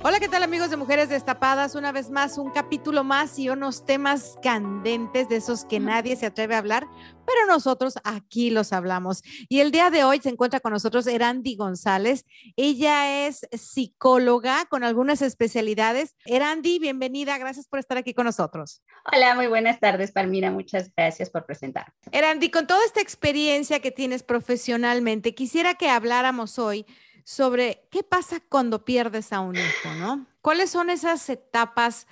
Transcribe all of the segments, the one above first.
Hola, ¿qué tal amigos de Mujeres Destapadas? Una vez más, un capítulo más y unos temas candentes de esos que nadie se atreve a hablar, pero nosotros aquí los hablamos. Y el día de hoy se encuentra con nosotros Erandi González. Ella es psicóloga con algunas especialidades. Erandi, bienvenida, gracias por estar aquí con nosotros. Hola, muy buenas tardes, Palmira. Muchas gracias por presentar. Erandi, con toda esta experiencia que tienes profesionalmente, quisiera que habláramos hoy sobre qué pasa cuando pierdes a un hijo, ¿no? ¿Cuáles son esas etapas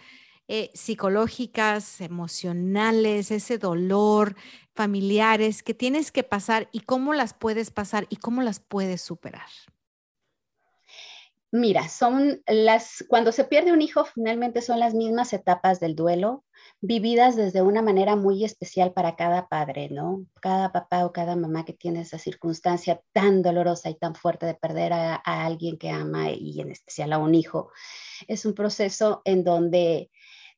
eh, psicológicas, emocionales, ese dolor, familiares que tienes que pasar y cómo las puedes pasar y cómo las puedes superar? Mira, son las, cuando se pierde un hijo, finalmente son las mismas etapas del duelo, vividas desde una manera muy especial para cada padre, ¿no? Cada papá o cada mamá que tiene esa circunstancia tan dolorosa y tan fuerte de perder a, alguien que ama y en especial a un hijo. Es un proceso en donde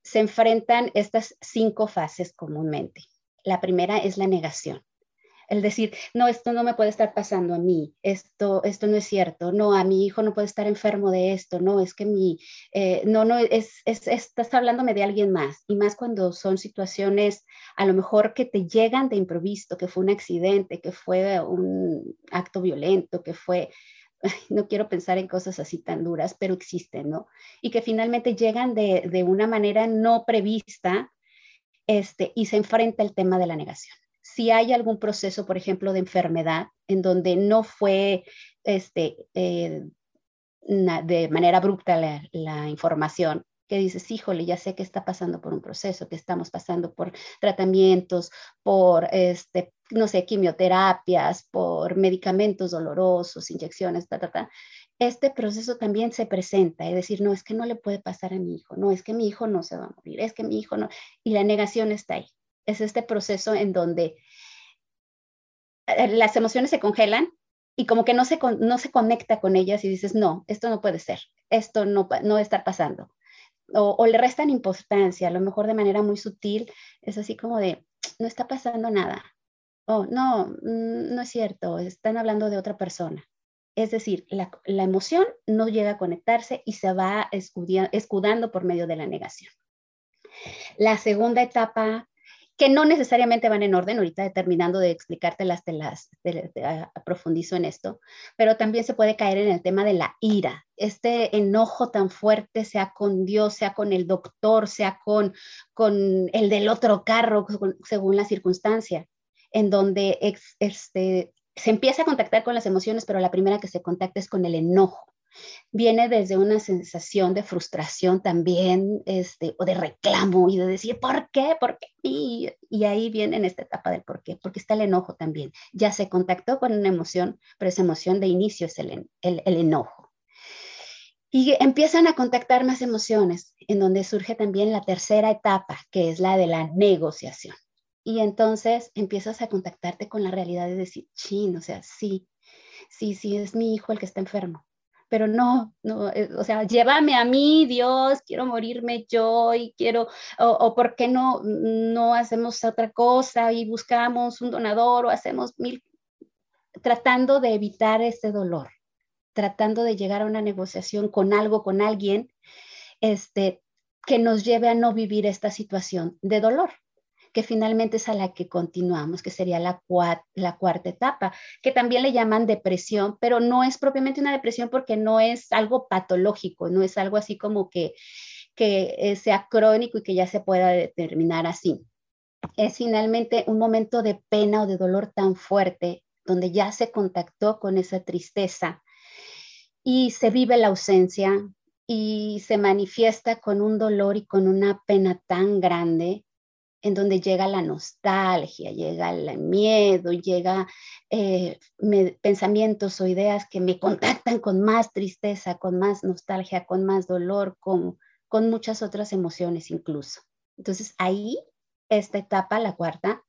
se enfrentan estas cinco fases comúnmente. La primera es la negación el decir, no, esto no me puede estar pasando a mí, esto, esto no es cierto, no, a mi hijo no puede estar enfermo de esto, no, es que mi, eh, no, no, es, es, estás hablándome de alguien más, y más cuando son situaciones a lo mejor que te llegan de improviso, que fue un accidente, que fue un acto violento, que fue, no quiero pensar en cosas así tan duras, pero existen, ¿no? Y que finalmente llegan de, de una manera no prevista, este, y se enfrenta el tema de la negación si hay algún proceso, por ejemplo, de enfermedad en donde no fue este, eh, de manera abrupta la, información, que dices, híjole, ya sé que está pasando por un proceso, que estamos pasando por tratamientos, por, este, no sé, quimioterapias, por medicamentos dolorosos, inyecciones, ta, ta, ta. Este proceso también se presenta, es decir, no es que no le puede pasar a mi hijo, no es que mi hijo no se va a morir, es que mi hijo no, y la negación está ahí. Es este proceso en donde eh, las emociones se congelan y como que no se, no se conecta con ellas y dices, no, esto no puede ser, esto no, no estar pasando. O, le restan importancia, a lo mejor de manera muy sutil, es así como de, no está pasando nada. O no, mm, no es cierto, están hablando de otra persona. Es decir, la, la emoción no llega a conectarse y se va escudando por medio de la negación. La segunda etapa que no necesariamente van en orden, ahorita terminando de explicártelas, te las profundizo en esto, pero también se puede caer en el tema de la ira, este enojo tan fuerte, sea con Dios, sea con el doctor, sea con, con el del otro carro, según la circunstancia, en donde este, se empieza a contactar con las emociones, pero la primera que se contacta es con el enojo viene desde una sensación de frustración también, este, o de reclamo y de decir, ¿por qué? ¿Por qué? Y, ahí viene en esta etapa del por qué, porque está el enojo también. Ya se contactó con una emoción, pero esa emoción de inicio es el, el, el enojo. Y empiezan a contactar más emociones, en donde surge también la tercera etapa, que es la de la negociación. Y entonces empiezas a contactarte con la realidad de decir, chin, o sea, sí, sí, sí, es mi hijo el que está enfermo pero no, no, eh, o sea, llévame a mí, Dios, quiero morirme yo y quiero, o, por qué no, no hacemos otra cosa y buscamos un donador o hacemos mil, tratando de evitar este dolor, tratando de llegar a una negociación con algo, con alguien, este, que nos lleve a no vivir esta situación de dolor que finalmente es a la que continuamos, que sería la, la cuarta etapa, que también le llaman depresión, pero no es propiamente una depresión porque no es algo patológico, no es algo así como que, que eh, sea crónico y que ya se pueda determinar así. es finalmente un momento de pena o de dolor tan fuerte, donde ya se contactó con esa tristeza y se vive la ausencia y se manifiesta con un dolor y con una pena tan grande en donde llega la nostalgia, llega el miedo, llega eh, pensamientos o ideas que me contactan con más tristeza, con más nostalgia, con más dolor, con, con muchas otras emociones incluso. Entonces ahí, esta etapa, la cuarta,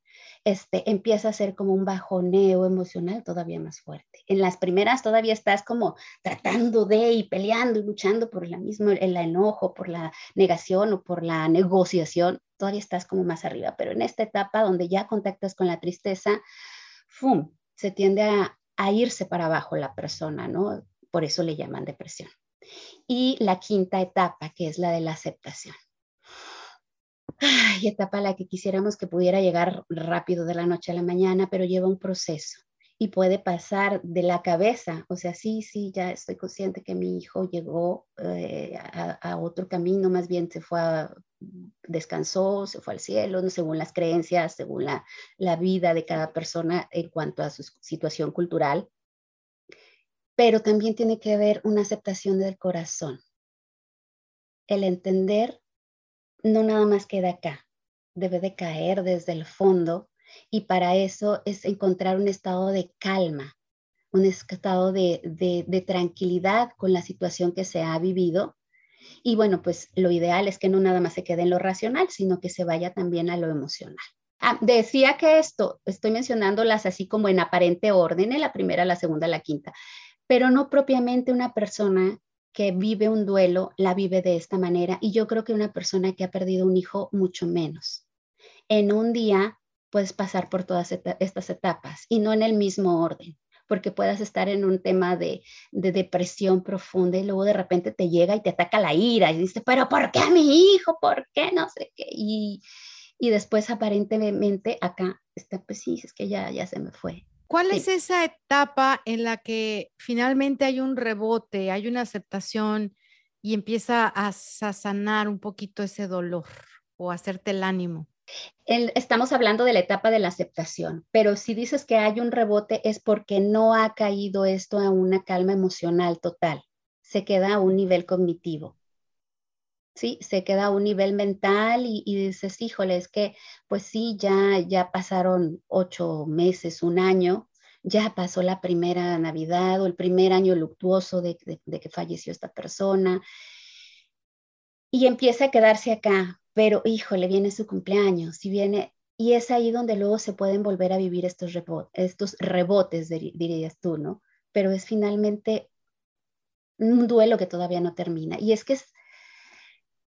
este, empieza a ser como un bajoneo emocional todavía más fuerte. En las primeras todavía estás como tratando de y peleando y luchando por la misma, el enojo, por la negación o por la negociación, todavía estás como más arriba, pero en esta etapa donde ya contactas con la tristeza, ¡fum! se tiende a, irse para abajo la persona, ¿no? Por eso le llaman depresión. Y la quinta etapa, que es la de la aceptación ay, etapa a la que quisiéramos que pudiera llegar rápido de la noche a la mañana, pero lleva un proceso y puede pasar de la cabeza, o sea, sí, sí, ya estoy consciente que mi hijo llegó eh, a, otro camino, más bien se fue a, descansó, se fue al cielo, según las creencias, según la, la vida de cada persona en cuanto a su situación cultural, pero también tiene que haber una aceptación del corazón, el entender no nada más queda acá, debe de caer desde el fondo y para eso es encontrar un estado de calma, un estado de, tranquilidad con la situación que se ha vivido. Y bueno, pues lo ideal es que no nada más se quede en lo racional, sino que se vaya también a lo emocional. Ah, decía que esto, estoy mencionándolas así como en aparente orden, en la primera, la segunda, la quinta, pero no propiamente una persona que vive un duelo la vive de esta manera y yo creo que una persona que ha perdido un hijo mucho menos. En un día puedes pasar por todas estas etapas y no en el mismo orden, porque puedas estar en un tema de, depresión profunda y luego de repente te llega y te ataca la ira y dices, pero ¿por qué a mi hijo? ¿Por qué? No sé qué. Y, y después aparentemente acá está, pues sí, es que ya, ya se me fue. ¿Cuál es esa etapa en la que finalmente hay un rebote, hay una aceptación y empieza a, sanar un poquito ese dolor o hacerte el ánimo? Estamos hablando de la etapa de la aceptación, pero si dices que hay un rebote es porque no ha caído esto a una calma emocional total, se queda a un nivel cognitivo. Sí, se queda a un nivel mental y, y, dices, híjole, es que pues sí, ya, ya pasaron ocho meses, un año, ya pasó la primera Navidad o el primer año luctuoso de, que falleció esta persona y empieza a quedarse acá, pero híjole, viene su cumpleaños y viene, y es ahí donde luego se pueden volver a vivir estos, rebotes, estos rebotes, dirías tú, ¿no? Pero es finalmente un duelo que todavía no termina. Y es que es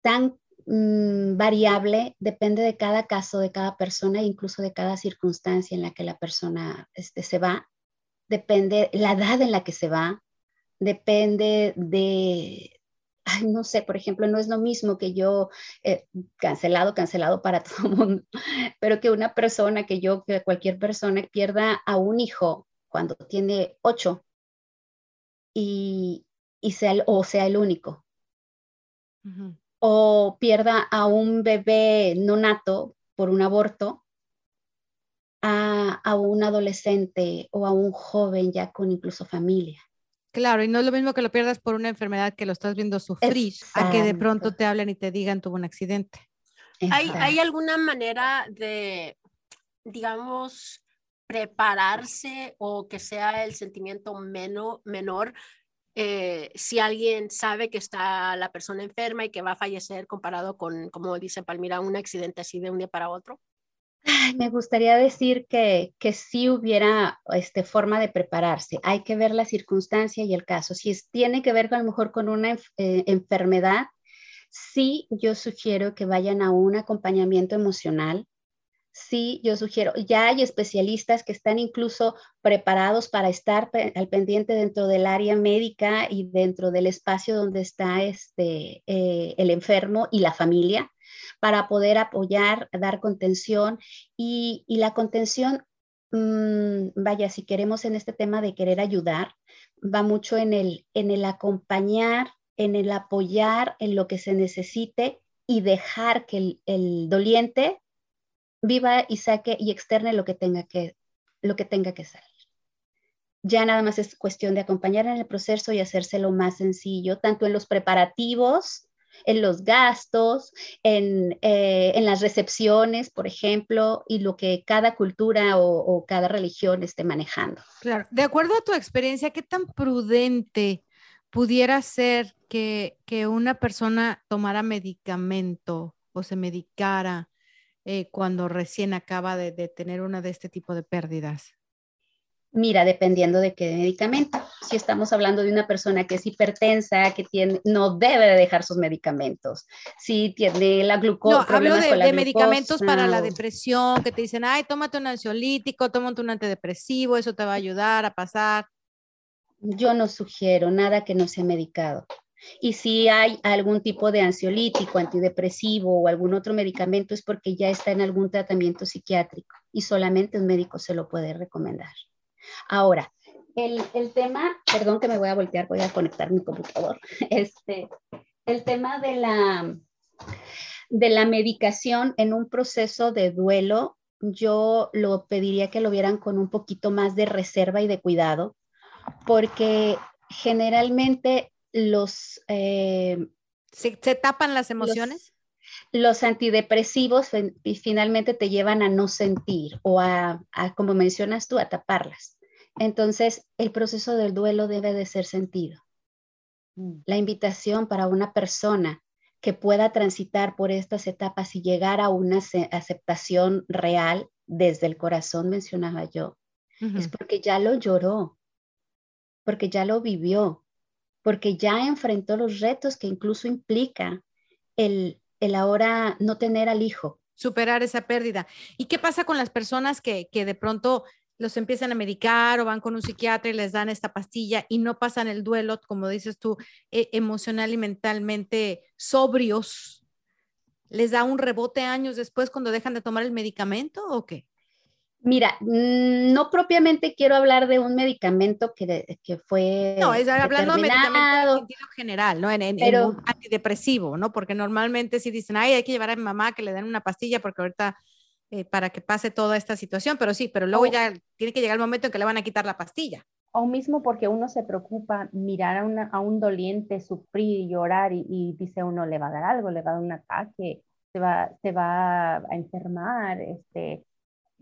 tan mm, variable, depende de cada caso, de cada persona, incluso de cada circunstancia en la que la persona este, se va, depende la edad en la que se va, depende de, no sé, por ejemplo, no es lo mismo que yo, eh, cancelado, cancelado para todo el mundo, pero que una persona, que yo, que cualquier persona pierda a un hijo cuando tiene ocho y, sea, el, o sea el único. O pierda a un bebé no nato por un aborto a, un adolescente o a un joven ya con incluso familia. Claro, y no es lo mismo que lo pierdas por una enfermedad que lo estás viendo sufrir, a que de pronto te hablen y te digan tuvo un accidente. ¿Hay, ¿Hay, alguna manera de, digamos, prepararse o que sea el sentimiento menor eh, si alguien sabe que está la persona enferma y que va a fallecer comparado con, como dice Palmira, un accidente así de un día para otro? Me gustaría decir que, que sí hubiera este, forma de prepararse. Hay que ver la circunstancia y el caso. Si tiene que ver a lo mejor con una eh, enfermedad, sí yo sugiero que vayan a un acompañamiento emocional. Sí, yo sugiero, ya hay especialistas que están incluso preparados para estar al pendiente dentro del área médica y dentro del espacio donde está este, eh, el enfermo y la familia para poder apoyar, dar contención y, la contención, mm, vaya, si queremos en este tema de querer ayudar, va mucho en el, en el acompañar, en el apoyar en lo que se necesite y dejar que el, doliente viva y saque y externe lo que tenga que, lo que, tenga que salir. Ya nada más es cuestión de acompañar en el proceso y hacérselo más sencillo, tanto en los preparativos, en los gastos, en, eh, en, las recepciones, por ejemplo, y lo que cada cultura o, cada religión esté manejando. Claro, de acuerdo a tu experiencia, ¿qué tan prudente pudiera ser que, que una persona tomara medicamento o se medicara eh, cuando recién acaba de, de tener una de este tipo de pérdidas? Mira, dependiendo de qué medicamento. Si estamos hablando de una persona que es hipertensa, que tiene, no debe de dejar sus medicamentos. Si tiene la glucosa. No, hablo de, de medicamentos para la depresión, que te dicen, ay, tómate un ansiolítico, tómate un antidepresivo, eso te va a ayudar a pasar. Yo no sugiero nada que no sea medicado. Y si hay algún tipo de ansiolítico, antidepresivo o algún otro medicamento es porque ya está en algún tratamiento psiquiátrico y solamente un médico se lo puede recomendar. Ahora, el, el, tema, perdón que me voy a voltear, voy a conectar mi computador. Este, el tema de la, de la medicación en un proceso de duelo, yo lo pediría que lo vieran con un poquito más de reserva y de cuidado, porque generalmente los... Eh, ¿Se, ¿Se, tapan las emociones? Los, antidepresivos finalmente te llevan a no sentir o a, a, como mencionas tú, a taparlas. Entonces, el proceso del duelo debe de ser sentido. Mm. La invitación para una persona que pueda transitar por estas etapas y llegar a una aceptación real desde el corazón, mencionaba yo, uh -huh. es porque ya lo lloró, porque ya lo vivió, porque ya enfrentó los retos que incluso implica el, el ahora no tener al hijo. Superar esa pérdida. ¿Y qué pasa con las personas que, que de pronto los empiezan a medicar o van con un psiquiatra y les dan esta pastilla y no pasan el duelo, como dices tú, e emocional y mentalmente sobrios? ¿Les da un rebote años después cuando dejan de tomar el medicamento o qué? Mira, no propiamente quiero hablar de un medicamento que, que fue. No, es hablando de medicamento en sentido general, ¿no? En, en, pero, en, un antidepresivo, ¿no? Porque normalmente si dicen, ay, hay que llevar a mi mamá que le den una pastilla porque ahorita eh, para que pase toda esta situación, pero sí, pero luego ya tiene que llegar el momento en que le van a quitar la pastilla. O mismo porque uno se preocupa mirar a, una, a un doliente sufrir y llorar y, y, dice uno le va a dar algo, le va a dar un ataque, se va, se va a enfermar, este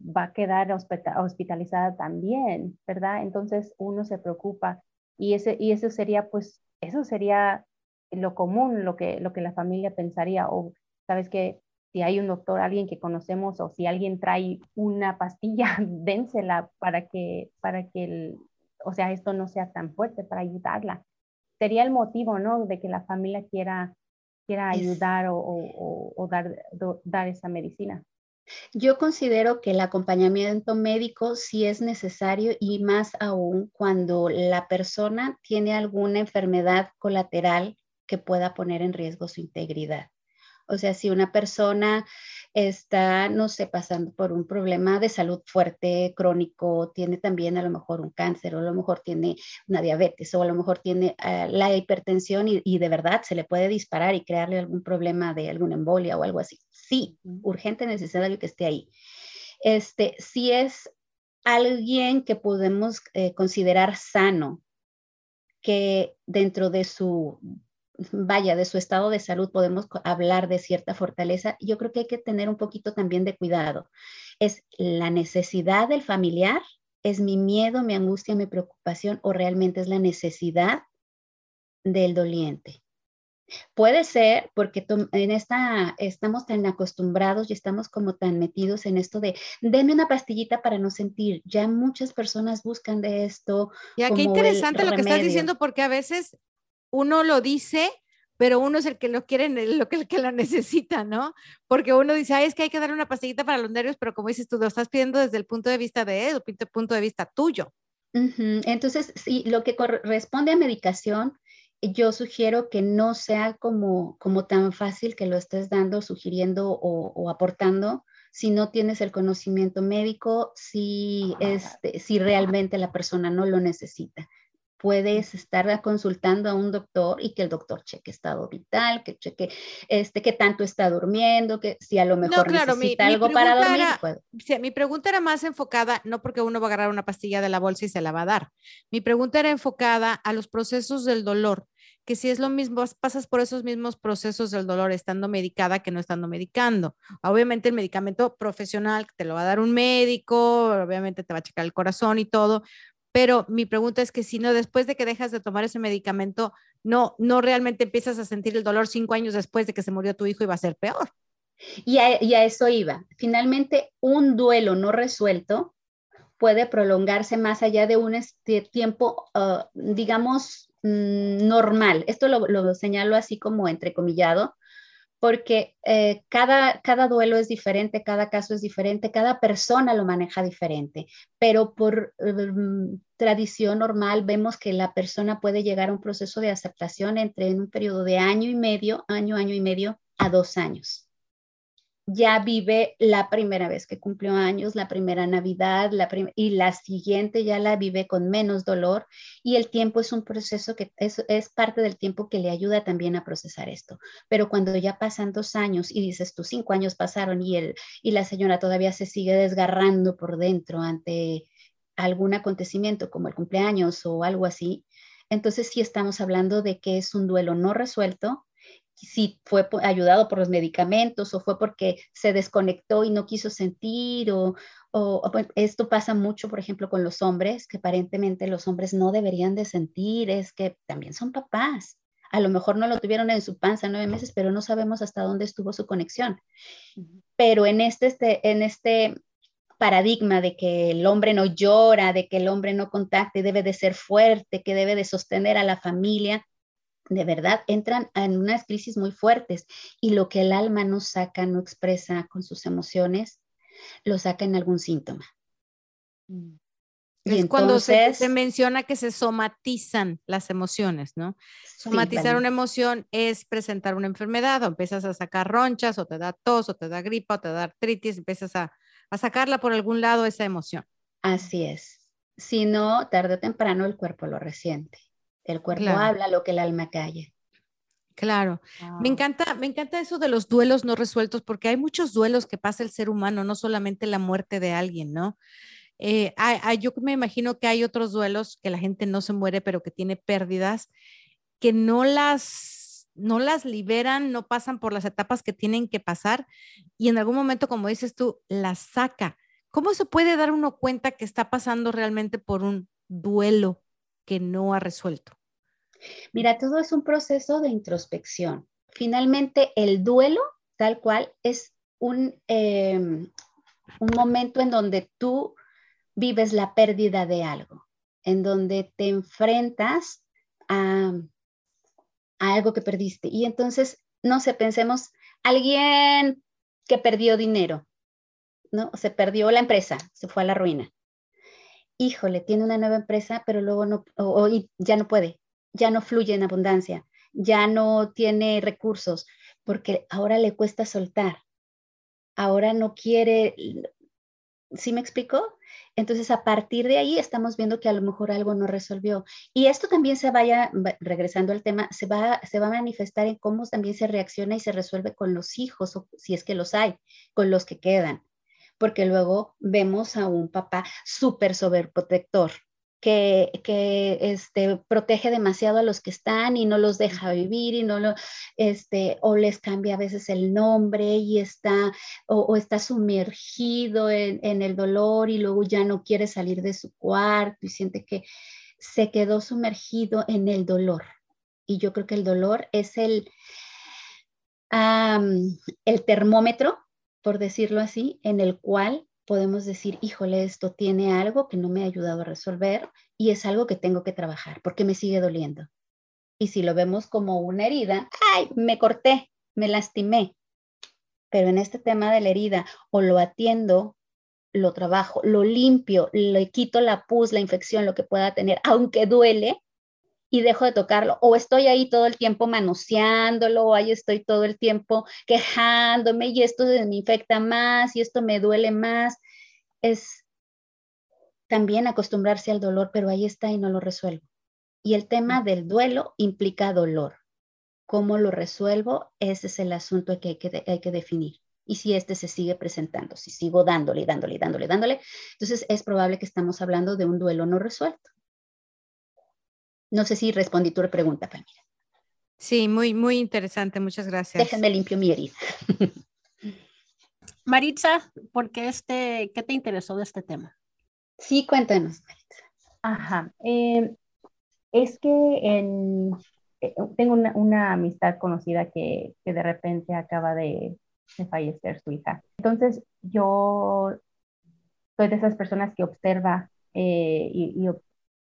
va a quedar hospitalizada también, ¿verdad? Entonces uno se preocupa y, ese, y eso sería, pues, eso sería lo común, lo que, lo que la familia pensaría, o sabes que si hay un doctor, alguien que conocemos, o si alguien trae una pastilla, dénsela para que, para que el, o sea, esto no sea tan fuerte, para ayudarla. Sería el motivo, ¿no? De que la familia quiera, quiera ayudar o, o, o dar, do, dar esa medicina. Yo considero que el acompañamiento médico sí es necesario y más aún cuando la persona tiene alguna enfermedad colateral que pueda poner en riesgo su integridad. O sea, si una persona está, no sé, pasando por un problema de salud fuerte, crónico, tiene también a lo mejor un cáncer, o a lo mejor tiene una diabetes, o a lo mejor tiene uh, la hipertensión y, y, de verdad se le puede disparar y crearle algún problema de alguna embolia o algo así. Sí, urgente, necesario que esté ahí. Este, si es alguien que podemos eh, considerar sano, que dentro de su vaya, de su estado de salud podemos hablar de cierta fortaleza, yo creo que hay que tener un poquito también de cuidado. ¿Es la necesidad del familiar? ¿Es mi miedo, mi angustia, mi preocupación o realmente es la necesidad del doliente? Puede ser porque en esta estamos tan acostumbrados y estamos como tan metidos en esto de denme una pastillita para no sentir. Ya muchas personas buscan de esto. Ya qué interesante lo que estás diciendo porque a veces uno lo dice, pero uno es el que lo quiere, lo que, el que lo necesita, ¿no? Porque uno dice, ay, es que hay que darle una pastillita para los nervios, pero como dices tú, lo estás pidiendo desde el punto de vista de él, o el punto de vista tuyo. Uh -huh. Entonces, sí, lo que corresponde a medicación, yo sugiero que no sea como, como tan fácil que lo estés dando, sugiriendo o, o aportando, si no tienes el conocimiento médico, si, este, si realmente la persona no lo necesita puedes estar consultando a un doctor y que el doctor cheque estado vital, que cheque este, que tanto está durmiendo, que si a lo mejor necesita algo para dormir. mi pregunta era más enfocada, no porque uno va a agarrar una pastilla de la bolsa y se la va a dar. Mi pregunta era enfocada a los procesos del dolor, que si es lo mismo, pasas por esos mismos procesos del dolor estando medicada que no estando medicando. Obviamente el medicamento profesional te lo va a dar un médico, obviamente te va a checar el corazón y todo, pero mi pregunta es que si no, después de que dejas de tomar ese medicamento, no, no realmente empiezas a sentir el dolor cinco años después de que se murió tu hijo y va a ser peor. Y a, eso iba. Finalmente, un duelo no resuelto puede prolongarse más allá de un este tiempo, ah, digamos, mm, normal. Esto lo, lo, señalo así como entrecomillado, porque eh, cada, cada duelo es diferente, cada caso es diferente, cada persona lo maneja diferente, pero por em, tradición normal vemos que la persona puede llegar a un proceso de aceptación entre en un periodo de año y medio, año, año y medio a dos años ya vive la primera vez que cumplió años, la primera Navidad, la y la siguiente ya la vive con menos dolor y el tiempo es un proceso que es, es, parte del tiempo que le ayuda también a procesar esto. Pero cuando ya pasan dos años y dices, tus cinco años pasaron y, el, y la señora todavía se sigue desgarrando por dentro ante algún acontecimiento como el cumpleaños o algo así, entonces sí estamos hablando de que es un duelo no resuelto si fue ayudado por los medicamentos o fue porque se desconectó y no quiso sentir o, esto pasa mucho, por ejemplo, con los hombres, que aparentemente los hombres no deberían de sentir, es que también son papás. A lo mejor no lo tuvieron en su panza nueve meses, pero no sabemos hasta dónde estuvo su conexión. Pero en este, este, en este paradigma de que el hombre no llora, de que el hombre no contacte, debe de ser fuerte, que debe de sostener a la familia, de verdad entran en unas crisis muy fuertes y lo que el alma no saca, no expresa con sus emociones, lo saca en algún síntoma. Mm. es cuando se, menciona que se somatizan las emociones, ¿no? Somatizar una emoción es presentar una enfermedad, o empiezas a sacar ronchas, o te da tos, o te da gripa, o te da artritis, empiezas a, a sacarla por algún lado esa emoción. Así es. Si no, tarde o temprano el cuerpo lo resiente. El cuerpo habla lo que el alma calla. Claro. Me encanta, me encanta eso de los duelos no resueltos, porque hay muchos duelos que pasa el ser humano, no solamente la muerte de alguien, ¿no? Eh, yo me imagino que hay otros duelos que la gente no se muere, pero que tiene pérdidas, que no las, no las liberan, no pasan por las etapas que tienen que pasar y en algún momento, como dices tú, las saca. ¿Cómo se puede dar uno cuenta que está pasando realmente por un duelo que no ha resuelto? Mira, todo es un proceso de introspección. Finalmente, el duelo, tal cual, es un, em, un momento en donde tú vives la pérdida de algo, en donde te enfrentas a, a algo que perdiste. Y entonces, no sé, pensemos, alguien que perdió dinero, ¿no? Se perdió la empresa, se fue a la ruina. Híjole, tiene una nueva empresa, pero luego no, ya no puede, ya no fluye en abundancia, ya no tiene recursos, porque ahora le cuesta soltar, ahora no quiere, ¿sí me explico? Entonces, a partir de ahí estamos viendo que a lo mejor algo no resolvió. Y esto también se vaya, regresando al tema, se va, se va a manifestar en cómo también se reacciona y se resuelve con los hijos, o si es que los hay, con los que quedan. Porque luego vemos a un papá súper sobreprotector, que, que este, protege demasiado a los que están y no los deja vivir y no lo, este, o les cambia a veces el nombre y está, o, está sumergido en, en, el dolor y luego ya no quiere salir de su cuarto y siente que se quedó sumergido en el dolor. Y yo creo que el dolor es el, el termómetro, por decirlo así, en el cual podemos decir, híjole, esto tiene algo que no me ha ayudado a resolver y es algo que tengo que trabajar porque me sigue doliendo. Y si lo vemos como una herida, ay, me corté, me lastimé. Pero en este tema de la herida, o lo atiendo, lo trabajo, lo limpio, le quito la pus, la infección, lo que pueda tener, aunque duele, y dejo de tocarlo, o estoy ahí todo el tiempo manoseándolo, o ahí estoy todo el tiempo quejándome y esto me infecta más y esto me duele más. Es también acostumbrarse al dolor, pero ahí está y no lo resuelvo. Y el tema del duelo implica dolor. ¿Cómo lo resuelvo? Ese es el asunto que hay que, hay que definir. Y si este se sigue presentando, si sigo dándole, dándole, dándole, dándole, entonces es probable que estamos hablando de un duelo no resuelto. No sé si respondí tu pregunta, Palmira. Sí, muy, muy interesante. Muchas gracias. Déjenme limpio mi herida. Maritza, ¿por qué, este, qué te interesó de este tema? Sí, cuéntanos, Maritza. Ajá. Eh, es que en, eh, tengo una, una, amistad conocida que, que de repente acaba de, de, fallecer su hija. Entonces, yo soy de esas personas que observa eh, y, y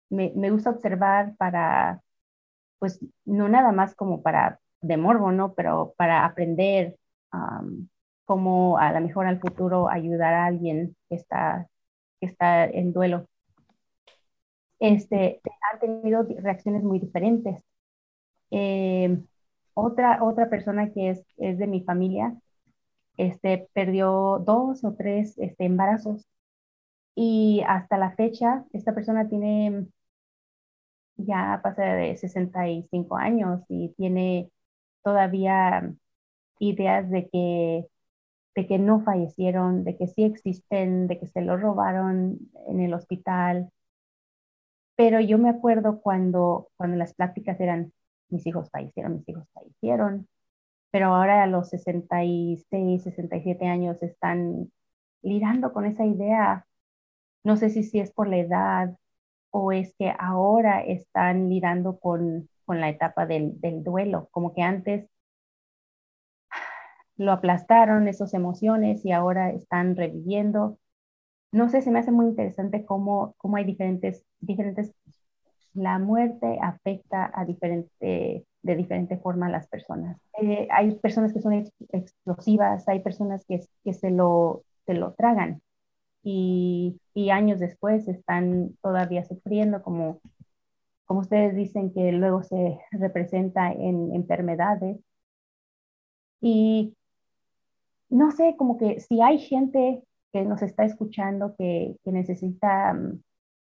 me, me, gusta observar para, pues, no nada más como para de morbo, ¿no? Pero para aprender um, cómo a lo mejor al futuro ayudar a alguien que está, que está en duelo. Este, han tenido reacciones muy diferentes. Eh, otra, otra persona que es, es, de mi familia este, perdió dos o tres este, embarazos y hasta la fecha esta persona tiene ya pasa de 65 años y tiene todavía ideas de que, de que no fallecieron, de que sí existen, de que se lo robaron en el hospital. Pero yo me acuerdo cuando, cuando las pláticas eran, mis hijos fallecieron, mis hijos fallecieron, pero ahora a los 66, 67 años están lidando con esa idea. No sé si, si es por la edad o es que ahora están lidando con, con la etapa del, del, duelo, como que antes lo aplastaron esas emociones y ahora están reviviendo. No sé, se me hace muy interesante cómo, cómo hay diferentes, diferentes, la muerte afecta a diferente, de diferente forma a las personas. Eh, hay personas que son ex, explosivas, hay personas que, que se, lo, se lo tragan y, y, años después están todavía sufriendo, como, como ustedes dicen, que luego se representa en enfermedades. Y no sé, como que si hay gente que nos está escuchando que, que necesita um,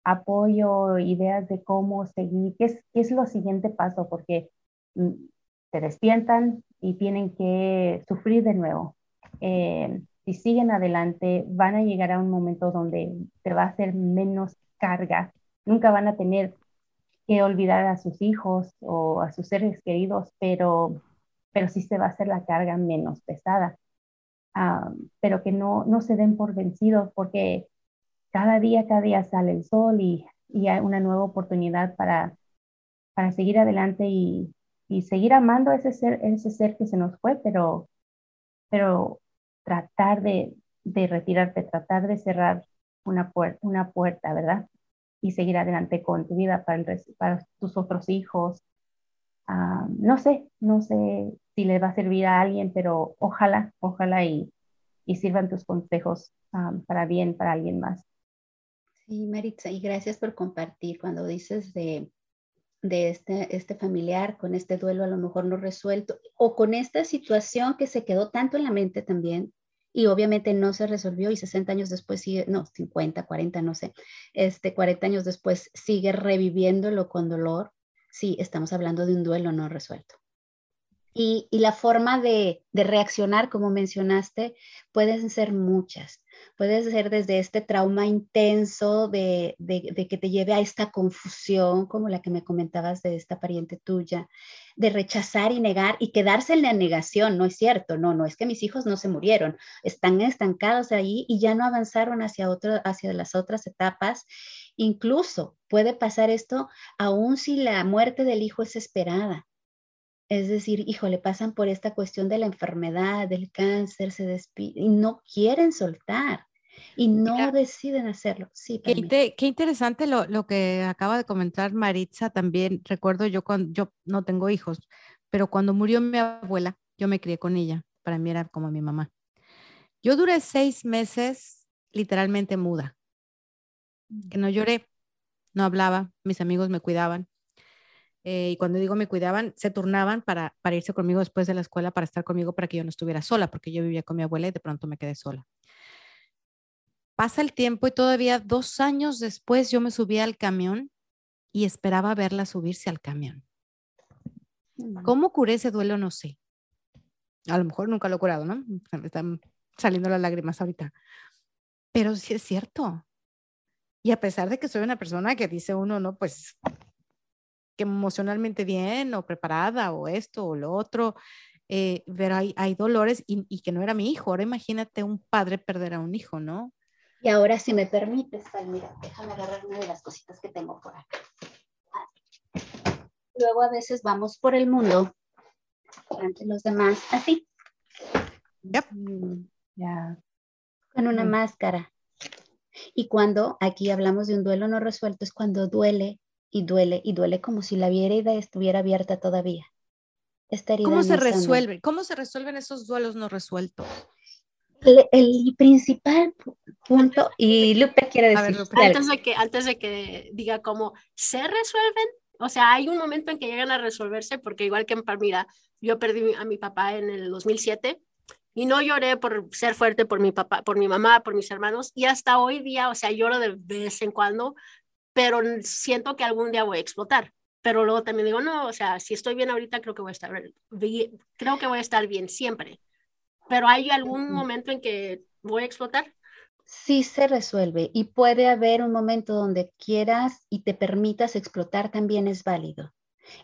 apoyo, ideas de cómo seguir, qué es, qué es lo siguiente paso, porque um, se despiertan y tienen que sufrir de nuevo. Eh, si siguen adelante, van a llegar a un momento donde se va a hacer menos carga. Nunca van a tener que olvidar a sus hijos o a sus seres queridos, pero, pero sí se va a hacer la carga menos pesada. Uh, pero que no, no se den por vencidos porque cada día, cada día sale el sol y, y hay una nueva oportunidad para, para seguir adelante y, y, seguir amando a ese ser, ese ser que se nos fue, pero, pero tratar de, de retirarte, tratar de cerrar una, puerta, una puerta, ¿verdad? Y seguir adelante con tu vida para, para tus otros hijos. Uh, no sé, no sé si le va a servir a alguien, pero ojalá, ojalá y, y sirvan tus consejos um, para bien para alguien más. Sí, Maritza, y gracias por compartir cuando dices de, de este, este familiar con este duelo a lo mejor no resuelto o con esta situación que se quedó tanto en la mente también y obviamente no se resolvió y 60 años después sigue, no, 50, 40, no sé, este 40 años después sigue reviviéndolo con dolor. Sí, estamos hablando de un duelo no resuelto. Y, la forma de, de, reaccionar, como mencionaste, pueden ser muchas. Puede ser desde este trauma intenso de, de, que te lleve a esta confusión, como la que me comentabas de esta pariente tuya, de rechazar y negar y quedarse en la negación. No es cierto, no, no es que mis hijos no se murieron, están estancados ahí y ya no avanzaron hacia, hacia las otras etapas. Incluso puede pasar esto aún si la muerte del hijo es esperada es decir, híjole, pasan por esta cuestión de la enfermedad, del cáncer, se despiden y no quieren soltar y no Mira, deciden hacerlo. Sí, qué, qué, interesante lo, lo, que acaba de comentar Maritza también. Recuerdo yo cuando yo no tengo hijos, pero cuando murió mi abuela, yo me crié con ella. Para mí era como mi mamá. Yo duré seis meses literalmente muda, que no lloré, no hablaba, mis amigos me cuidaban, eh, y cuando digo me cuidaban, se turnaban para, para irse conmigo después de la escuela, para estar conmigo, para que yo no estuviera sola, porque yo vivía con mi abuela y de pronto me quedé sola. Pasa el tiempo y todavía dos años después yo me subí al camión y esperaba verla subirse al camión. ¿Cómo curé ese duelo? No sé. A lo mejor nunca lo he curado, ¿no? Me están saliendo las lágrimas ahorita. Pero sí es cierto. Y a pesar de que soy una persona que dice uno, no, pues que emocionalmente bien o preparada o esto o lo otro, eh, pero hay, hay dolores y, y que no era mi hijo. Ahora imagínate un padre perder a un hijo, ¿no? Y ahora, si me permites, Palmira, déjame agarrar una de las cositas que tengo por acá. Luego a veces vamos por el mundo ante los demás así, Yep. Mm, Ya. con una Mm. máscara. Y cuando aquí hablamos de un duelo no resuelto, es cuando duele y duele y duele como si la herida estuviera abierta todavía. Esta herida ¿Cómo se resuelven? ¿Cómo se resuelven esos duelos no resueltos? El, el principal pu- punto, y Lupe quiere A ver, decir Lupe. Antes de que, antes de que diga cómo se resuelven, o sea, hay un momento en que llegan a resolverse, porque igual que en Palmira, yo perdí a mi papá en el 2007 y no lloré por ser fuerte por mi papá, por mi mamá, por mis hermanos, y hasta hoy día, o sea, lloro de vez en cuando, pero siento que algún día voy a explotar. Pero luego también digo, no, o sea, si estoy bien ahorita, creo que voy a estar bien, creo que voy a estar bien siempre. Pero hay algún momento en que voy a explotar. sí se resuelve y puede haber un momento donde quieras y te permitas explotar también es válido.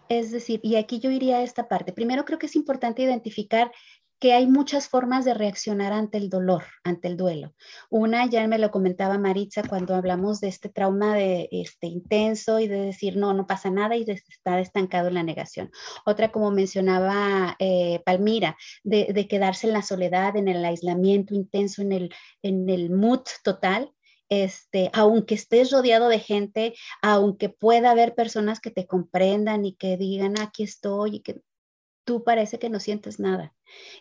Es decir, y aquí yo iría a esta parte. Primero creo que es importante identificar que hay muchas formas de reaccionar ante el dolor, ante el duelo. Una, ya me lo comentaba Maritza cuando hablamos de este trauma de este intenso y de decir no, no pasa nada y de estar estancado en la negación. Otra, como mencionaba eh, Palmira, de, de quedarse en la soledad, en el aislamiento intenso, en el, en el mood total, este, aunque estés rodeado de gente, aunque pueda haber personas que te comprendan y que digan, aquí estoy, y que tú parece que no sientes nada.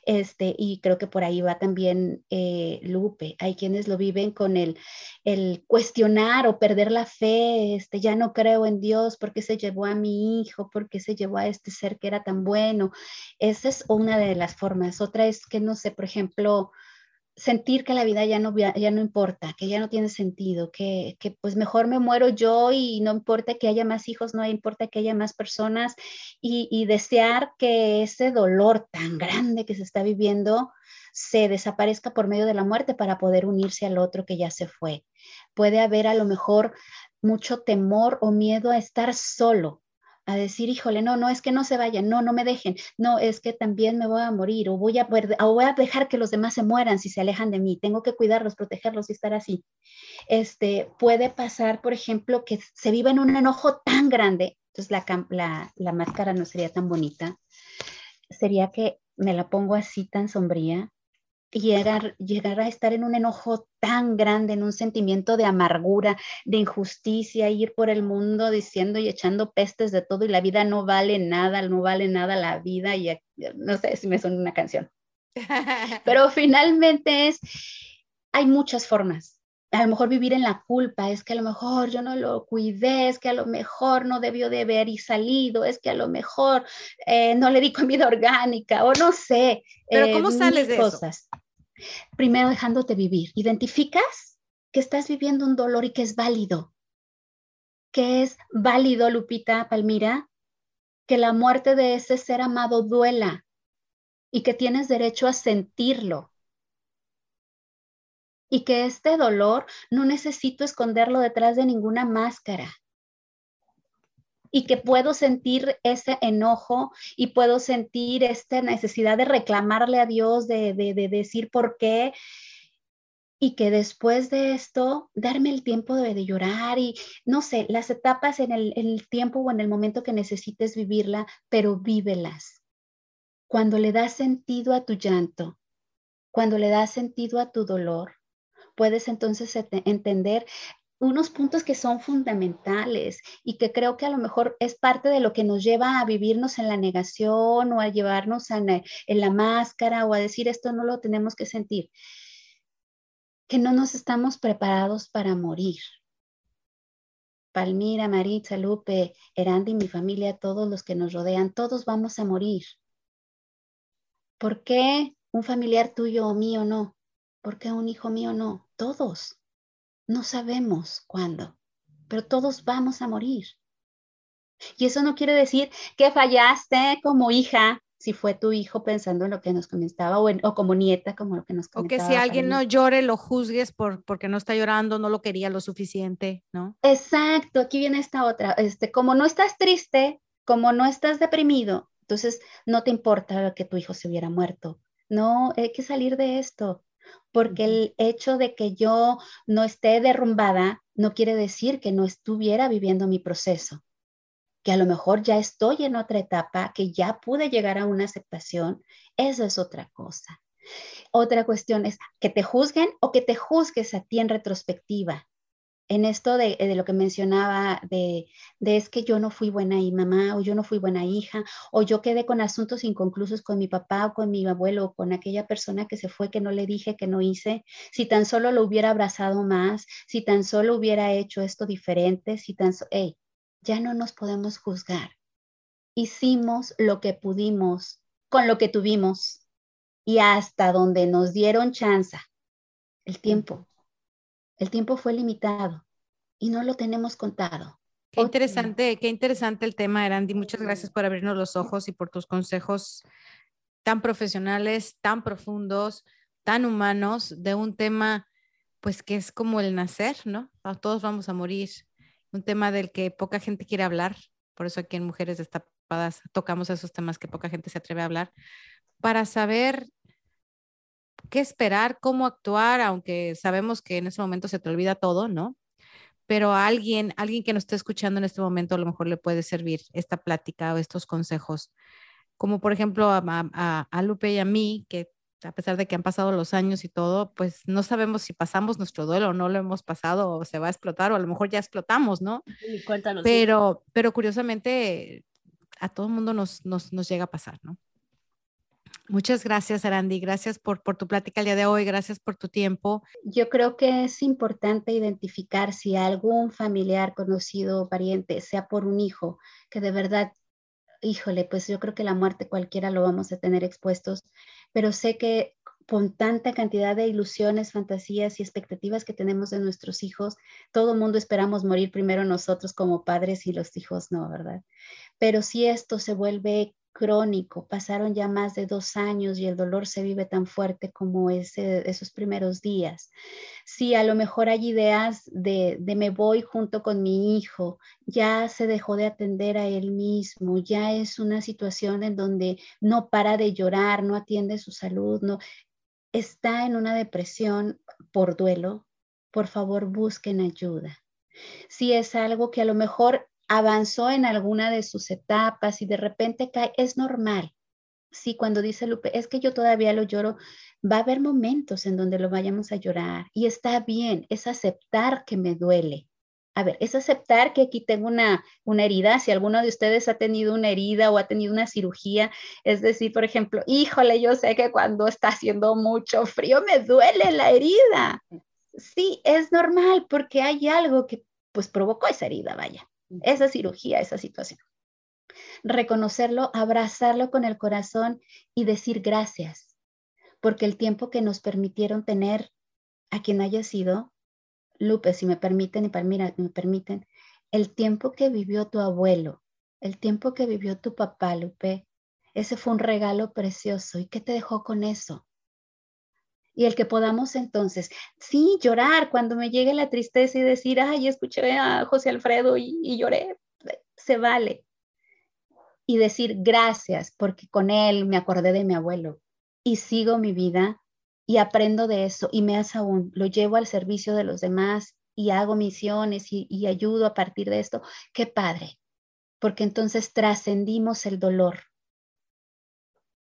Este, y creo que por ahí va también eh, Lupe. Hay quienes lo viven con el, el cuestionar o perder la fe, este, ya no creo en Dios porque se llevó a mi hijo, porque se llevó a este ser que era tan bueno. Esa es una de las formas. Otra es que, no sé, por ejemplo, sentir que la vida ya no, ya no importa, que ya no tiene sentido, que, que, pues mejor me muero yo y no importa que haya más hijos, no importa que haya más personas y, y desear que ese dolor tan grande que se está viviendo se desaparezca por medio de la muerte para poder unirse al otro que ya se fue. Puede haber a lo mejor mucho temor o miedo a estar solo, a decir, híjole, no, no, es que no se vayan, no, no me dejen, no, es que también me voy a morir o voy a, o voy a dejar que los demás se mueran si se alejan de mí, tengo que cuidarlos, protegerlos y estar así. Este, puede pasar, por ejemplo, que se viva en un enojo tan grande, entonces la, la, la máscara no sería tan bonita, sería que me la pongo así tan sombría, llegar, llegar a estar en un enojo tan grande, en un sentimiento de amargura, de injusticia, ir por el mundo diciendo y echando pestes de todo y la vida no vale nada, no vale nada la vida y no sé si me suena una canción. Pero finalmente es, hay muchas formas. A lo mejor vivir en la culpa, es que a lo mejor yo no lo cuidé, es que a lo mejor no debió de haber y salido, es que a lo mejor eh, no le di comida orgánica o no sé. Pero eh, ¿cómo sales de cosas. Eso? Primero dejándote vivir. Identificas que estás viviendo un dolor y que es válido. Que es válido, Lupita, Palmira, que la muerte de ese ser amado duela y que tienes derecho a sentirlo. Y que este dolor no necesito esconderlo detrás de ninguna máscara y que puedo sentir ese enojo y puedo sentir esta necesidad de reclamarle a Dios, de, de, de, decir por qué, y que después de esto darme el tiempo de, llorar y no sé, las etapas en el, el, tiempo o en el momento que necesites vivirla, pero vívelas. Cuando le das sentido a tu llanto, cuando le das sentido a tu dolor, puedes entonces entender unos puntos que son fundamentales y que creo que a lo mejor es parte de lo que nos lleva a vivirnos en la negación o a llevarnos en, en la máscara o a decir esto no lo tenemos que sentir. Que no nos estamos preparados para morir. Palmira, Maritza, Lupe, Erandi, mi familia, todos los que nos rodean, todos vamos a morir. ¿Por qué un familiar tuyo o mío no? ¿Por qué un hijo mío no? Todos. No sabemos cuándo, pero todos vamos a morir. Y eso no quiere decir que fallaste como hija, si fue tu hijo pensando en lo que nos comentaba, o, o como nieta, como lo que nos comentaba. O que si alguien no llore, lo juzgues por, porque no está llorando, no lo quería lo suficiente, ¿no? Exacto, aquí viene esta otra. Este, como no estás triste, como no estás deprimido, entonces no te importa que tu hijo se hubiera muerto. No, hay que salir de esto, porque el hecho de que yo no esté derrumbada no quiere decir que no estuviera viviendo mi proceso que a lo mejor ya estoy en otra etapa, que ya pude llegar a una aceptación, eso es otra cosa. Otra cuestión es que te juzguen o que te juzgues a ti en retrospectiva. En esto de, lo que mencionaba, de, es que yo no fui buena mamá, o yo no fui buena hija, o yo quedé con asuntos inconclusos con mi papá o con mi abuelo, o con aquella persona que se fue, que no le dije, que no hice, si tan solo lo hubiera abrazado más, si tan solo hubiera hecho esto diferente, si tan solo, hey, ya no nos podemos juzgar. Hicimos lo que pudimos con lo que tuvimos y hasta donde nos dieron chance. El tiempo. El tiempo fue limitado y no lo tenemos contado. Qué interesante, qué interesante el tema, Erandi. Muchas gracias por abrirnos los ojos y por tus consejos tan profesionales, tan profundos, tan humanos de un tema pues que es como el nacer, ¿no? Todos vamos a morir un tema del que poca gente quiere hablar, por eso aquí en Mujeres Destapadas tocamos esos temas que poca gente se atreve a hablar, para saber qué esperar, cómo actuar, aunque sabemos que en ese momento se te olvida todo, ¿no? Pero a alguien, alguien que nos esté escuchando en este momento, a lo mejor le puede servir esta plática o estos consejos, como por ejemplo a, a, a Lupe y a mí, que a pesar de que han pasado los años y todo, pues no sabemos si pasamos nuestro duelo o no lo hemos pasado o se va a explotar o a lo mejor ya explotamos, ¿no? cuéntanos. Pero, pero curiosamente a todo el mundo nos, nos, nos, llega a pasar, ¿no? Muchas gracias, Arandi. Gracias por, tu plática el día de hoy. Gracias por tu tiempo. Yo creo que es importante identificar si algún familiar, conocido o pariente, sea por un hijo, que de verdad híjole, pues yo creo que la muerte cualquiera lo vamos a tener expuestos, pero sé que con tanta cantidad de ilusiones, fantasías y expectativas que tenemos de nuestros hijos, todo mundo esperamos morir primero nosotros como padres y los hijos no, ¿verdad? Pero si esto se vuelve crónico, pasaron ya más de dos años y el dolor se vive tan fuerte como ese, esos primeros días. Si a lo mejor hay ideas de, de me voy junto con mi hijo, ya se dejó de atender a él mismo, ya es una situación en donde no para de llorar, no atiende su salud, no está en una depresión por duelo, por favor busquen ayuda. Si es algo que a lo mejor avanzó en alguna de sus etapas y de repente cae, es normal. Sí, cuando dice Lupe, es que yo todavía lo lloro, va a haber momentos en donde lo vayamos a llorar y está bien, es aceptar que me duele. A ver, es aceptar que aquí tengo una, una herida. Si alguno de ustedes ha tenido una herida o ha tenido una cirugía, es decir, por ejemplo, híjole, yo sé que cuando está haciendo mucho frío me duele la herida. Sí, es normal porque hay algo que pues provocó esa herida, vaya esa cirugía, esa situación. Reconocerlo, abrazarlo con el corazón y decir gracias, porque el tiempo que nos permitieron tener a quien haya sido, Lupe, si me permiten y Palmira, me permiten, el tiempo que vivió tu abuelo, el tiempo que vivió tu papá, Lupe, ese fue un regalo precioso. ¿Y qué te dejó con eso? Y el que podamos entonces, sí, llorar cuando me llegue la tristeza y decir, ay, escuché a José Alfredo y, lloré, se vale. Y decir gracias porque con él me acordé de mi abuelo y sigo mi vida y aprendo de eso y me hace aún, lo llevo al servicio de los demás y hago misiones y, y ayudo a partir de esto. Qué padre, porque entonces trascendimos el dolor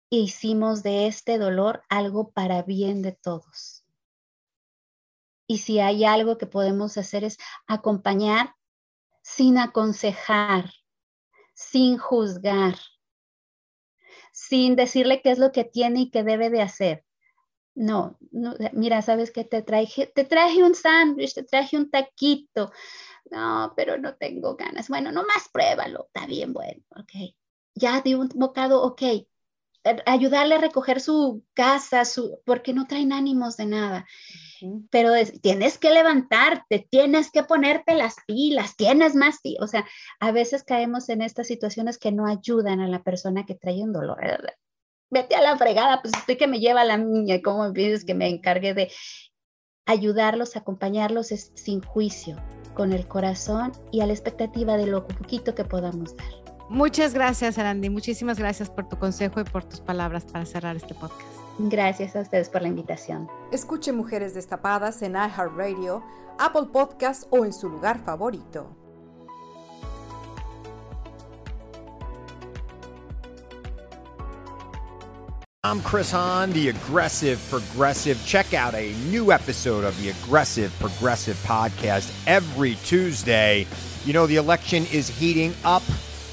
hicimos de este dolor algo para bien de todos. Y si hay algo que podemos hacer es acompañar sin aconsejar, sin juzgar, sin decirle qué es lo que tiene y qué debe de hacer. No, mira, sabes que te traje, te traje un sándwich, te traje un taquito. No, pero no tengo ganas. Bueno, nomás pruébalo. Está bien, bueno, ok. Ya di un bocado, ok ayudarle a recoger su casa, su, porque no traen ánimos de nada. pero tienes que levantarte, tienes que ponerte las pilas, tienes más, o sea, a veces caemos en estas situaciones que no ayudan a la persona que trae un dolor. Vete a la fregada, pues estoy que me lleva la niña, ¿cómo pides que me encargue de ayudarlos, acompañarlos es sin juicio, con el corazón y a la expectativa de lo poquito que podamos dar. Muchas gracias, Arandi. Muchísimas gracias por tu consejo y por tus palabras para cerrar este podcast. Gracias a ustedes por la invitación. Escuche Mujeres Destapadas en iHeartRadio, Apple Podcast o en su lugar favorito. I'm Chris Hahn, the Aggressive Progressive. Check out a new episode of the Aggressive Progressive podcast every Tuesday. You know, the election is heating up